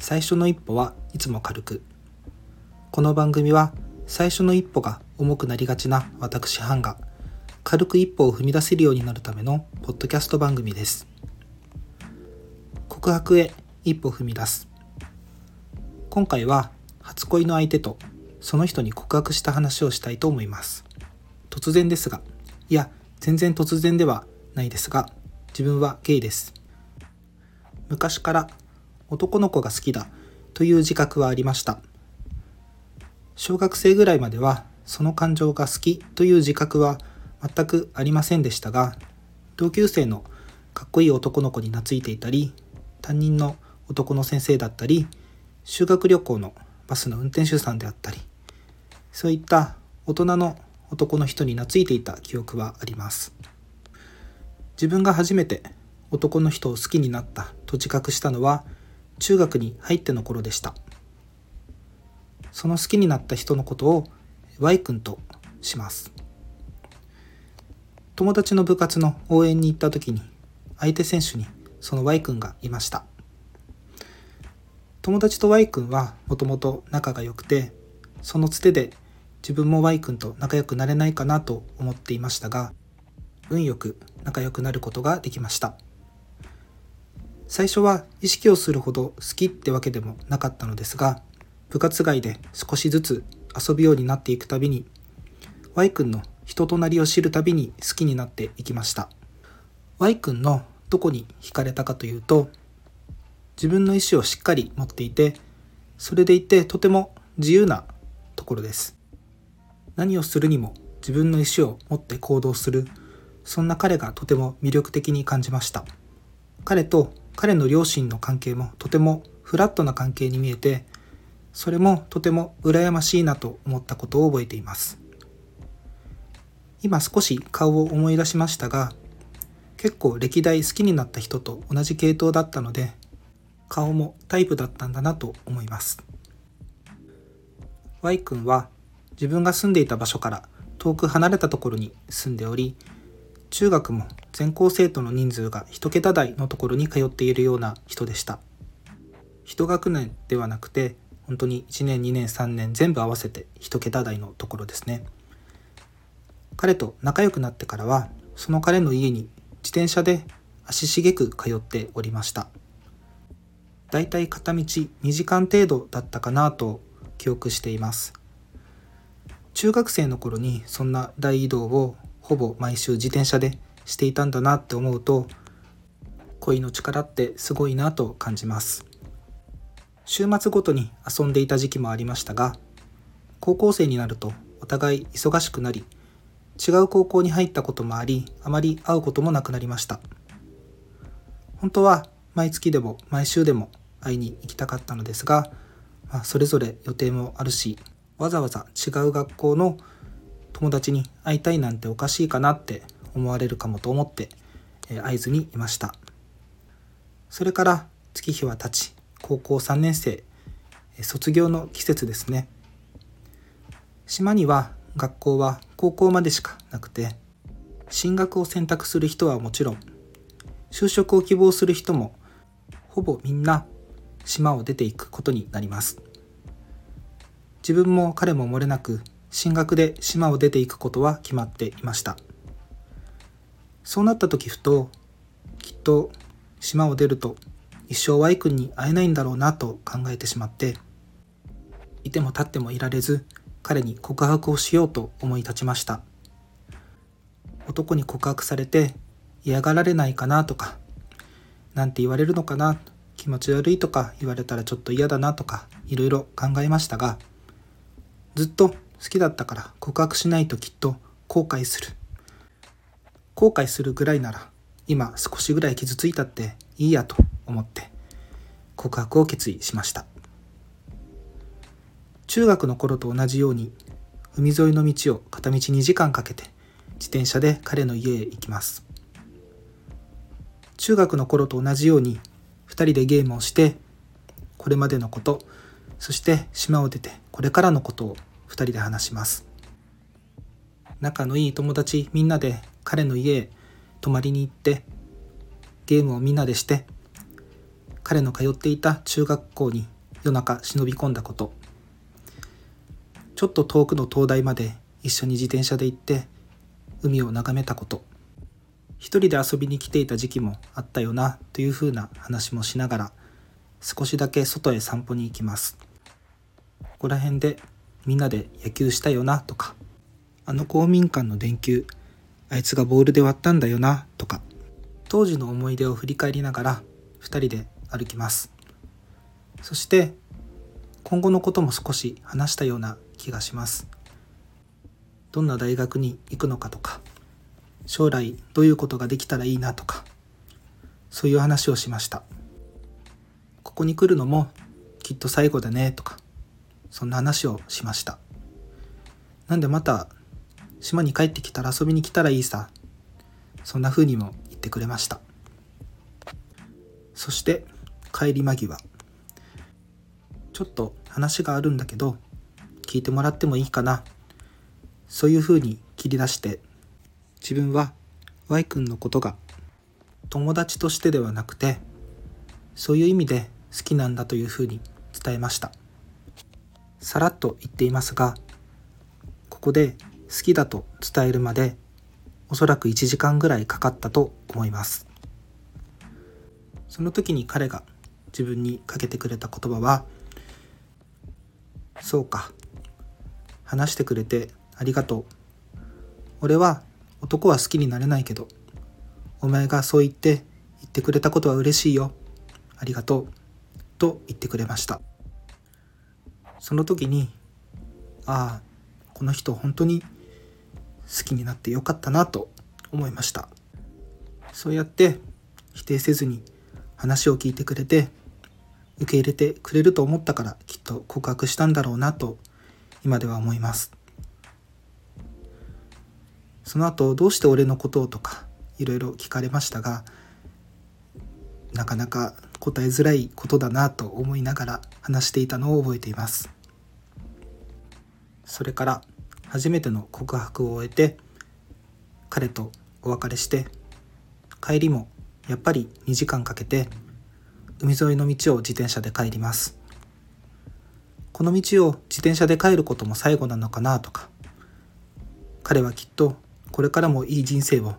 最初の一歩はいつも軽く。この番組は最初の一歩が重くなりがちな私ハンが軽く一歩を踏み出せるようになるためのポッドキャスト番組です。告白へ一歩踏み出す。今回は初恋の相手とその人に告白した話をしたいと思います。突然ですがいや全然突然ではないですが自分はゲイです。昔から男の子が好きだという自覚はありました。小学生ぐらいまではその感情が好きという自覚は全くありませんでしたが同級生のかっこいい男の子に懐いていたり担任の男の先生だったり修学旅行のバスの運転手さんであったりそういった大人の男の人に懐いていた記憶はあります。自分が初めて男の人を好きになったと自覚したのは中学に入っての頃でした。その好きになった人のことを Y 君とします。友達の部活の応援に行った時に相手選手にその Y 君がいました。友達と Y 君はもともと仲が良くてそのつてで自分も Y 君と仲良くなれないかなと思っていましたが運よく仲良くなることができました。最初は意識をするほど好きってわけでもなかったのですが部活外で少しずつ遊ぶようになっていくたびに Y 君の人となりを知るたびに好きになっていきました。Y 君のどこに惹かれたかというと自分の意思をしっかり持っていてそれでいてとても自由なところです。何をするにも自分の意思を持って行動するそんな彼がとても魅力的に感じました。彼と彼の両親の関係もとてもフラットな関係に見えてそれもとても羨ましいなと思ったことを覚えています。今少し顔を思い出しましたが結構歴代好きになった人と同じ系統だったので顔もタイプだったんだなと思います。Y 君は自分が住んでいた場所から遠く離れたところに住んでおり中学も全校生徒の人数が1桁台のところに通っているような人でした。1学年ではなくて本当に1年2年3年全部合わせて1桁台のところですね。彼と仲良くなってからはその彼の家に自転車で足しげく通っておりました。だいたい片道2時間程度だったかなと記憶しています。中学生の頃にそんな大移動をほぼ毎週自転車でしていたんだなって思うと恋の力ってすごいなと感じます。週末ごとに遊んでいた時期もありましたが高校生になるとお互い忙しくなり違う高校に入ったこともありあまり会うこともなくなりました。本当は毎月でも毎週でも会いに行きたかったのですが、まあ、それぞれ予定もあるしわざわざ違う学校の友達に会いたいなんておかしいかなって思われるかもと思って、え会津にいました。それから月日は経ち高校3年生卒業の季節ですね。島には学校は高校までしかなくて進学を選択する人はもちろん就職を希望する人もほぼみんな島を出ていくことになります。自分も彼も漏れなく進学で島を出ていくことは決まっていました。そうなった時ふときっと島を出ると一生 Y 君に会えないんだろうなと考えてしまっていても立ってもいられず彼に告白をしようと思い立ちました。男に告白されて嫌がられないかなとか何て言われるのかな気持ち悪いとか言われたらちょっと嫌だなとかいろいろ考えましたがずっと好きだったから告白しないときっと後悔する。後悔するぐらいなら今少しぐらい傷ついたっていいやと思って告白を決意しました。中学の頃と同じように海沿いの道を片道2時間かけて自転車で彼の家へ行きます。中学の頃と同じように2人でゲームをしてこれまでのことそして島を出てこれからのことを2人で話します。仲のいい友達みんなで彼の家へ泊まりに行ってゲームをみんなでして彼の通っていた中学校に夜中忍び込んだこと。ちょっと遠くの灯台まで一緒に自転車で行って海を眺めたこと。一人で遊びに来ていた時期もあったよなというふうな話もしながら少しだけ外へ散歩に行きます。ここら辺でみんなで野球したよなとか。あの公民館の電球あいつがボールで割ったんだよなとか。当時の思い出を振り返りながら2人で歩きます。そして今後のことも少し話したような気がします。どんな大学に行くのかとか将来どういうことができたらいいなとかそういう話をしました。ここに来るのもきっと最後だねとかそんな話をしました。なんでまた島に帰ってきたら遊びに来たらいいさ。そんな風にも言ってくれました。そして帰り間際。ちょっと話があるんだけど聞いてもらってもいいかな。そういう風に切り出して自分は Y 君のことが友達としてではなくてそういう意味で好きなんだという風に伝えました。さらっと言っていますがここで好きだと伝えるまでおそらく1時間ぐらいかかったと思います。その時に彼が自分にかけてくれた言葉は「そうか話してくれてありがとう。俺は男は好きになれないけどお前がそう言って言ってくれたことは嬉しいよ。ありがとう」と言ってくれました。その時にああこの人本当に好きになってよかったなと思いました。そうやって否定せずに話を聞いてくれて受け入れてくれると思ったからきっと告白したんだろうなと今では思います。その後どうして俺のことをとかいろいろ聞かれましたがなかなか答えづらいことだなと思いながら話していたのを覚えています。それから初めての告白を終えて彼とお別れして帰りもやっぱり2時間かけて海沿いの道を自転車で帰ります。この道を自転車で帰ることも最後なのかなとか彼はきっとこれからもいい人生を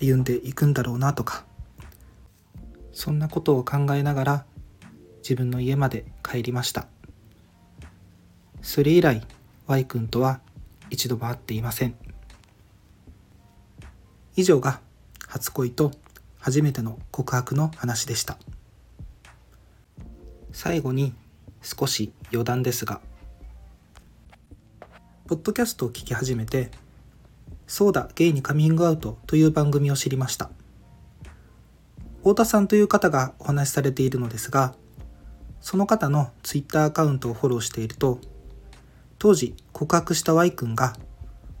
歩んでいくんだろうなとかそんなことを考えながら自分の家まで帰りました。それ以来 Y 君とは一度も会っていません。以上が初恋と初めての告白の話でした。最後に少し余談ですがポッドキャストを聞き始めて「そうだゲイにカミングアウト」という番組を知りました。太田さんという方がお話しされているのですがその方のツイッターアカウントをフォローしていると当時告白した Y 君が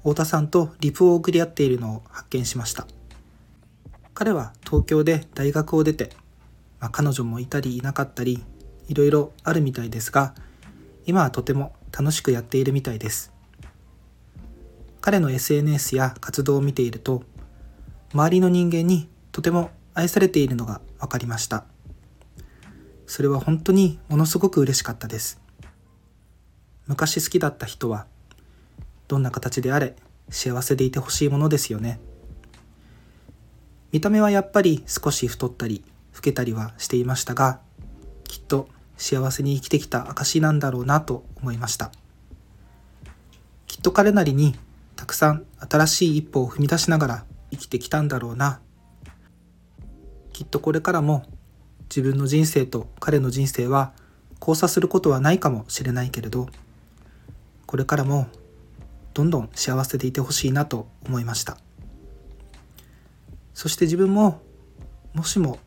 太田さんとリプを送り合っているのを発見しました。彼は東京で大学を出て、まあ、彼女もいたりいなかったりいろいろあるみたいですが今はとても楽しくやっているみたいです。彼の SNS や活動を見ていると周りの人間にとても愛されているのが分かりました。それは本当にものすごく嬉しかったです。昔好きだった人はどんな形であれ幸せでいてほしいものですよね。見た目はやっぱり少し太ったり老けたりはしていましたがきっと幸せに生きてきた証なんだろうなと思いました。きっと彼なりにたくさん新しい一歩を踏み出しながら生きてきたんだろうな。きっとこれからも自分の人生と彼の人生は交差することはないかもしれないけれどこれからもどんどん幸せでいてほしいなと思いました。そして自分ももしも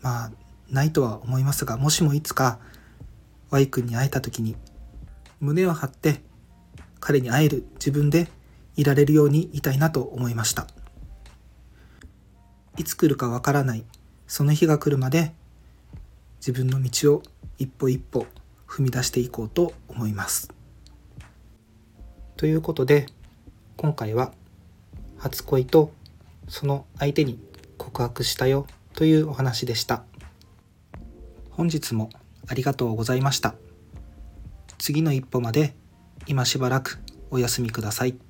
まあないとは思いますがもしもいつか Y 君に会えた時に胸を張って彼に会える自分でいられるようにいたいなと思いました。いつ来るかわからないその日が来るまで自分の道を一歩一歩踏み出していこうと思います。ということで今回は初恋とその相手に告白したよというお話でした本日もありがとうございました。次の一歩まで今しばらくお休みください。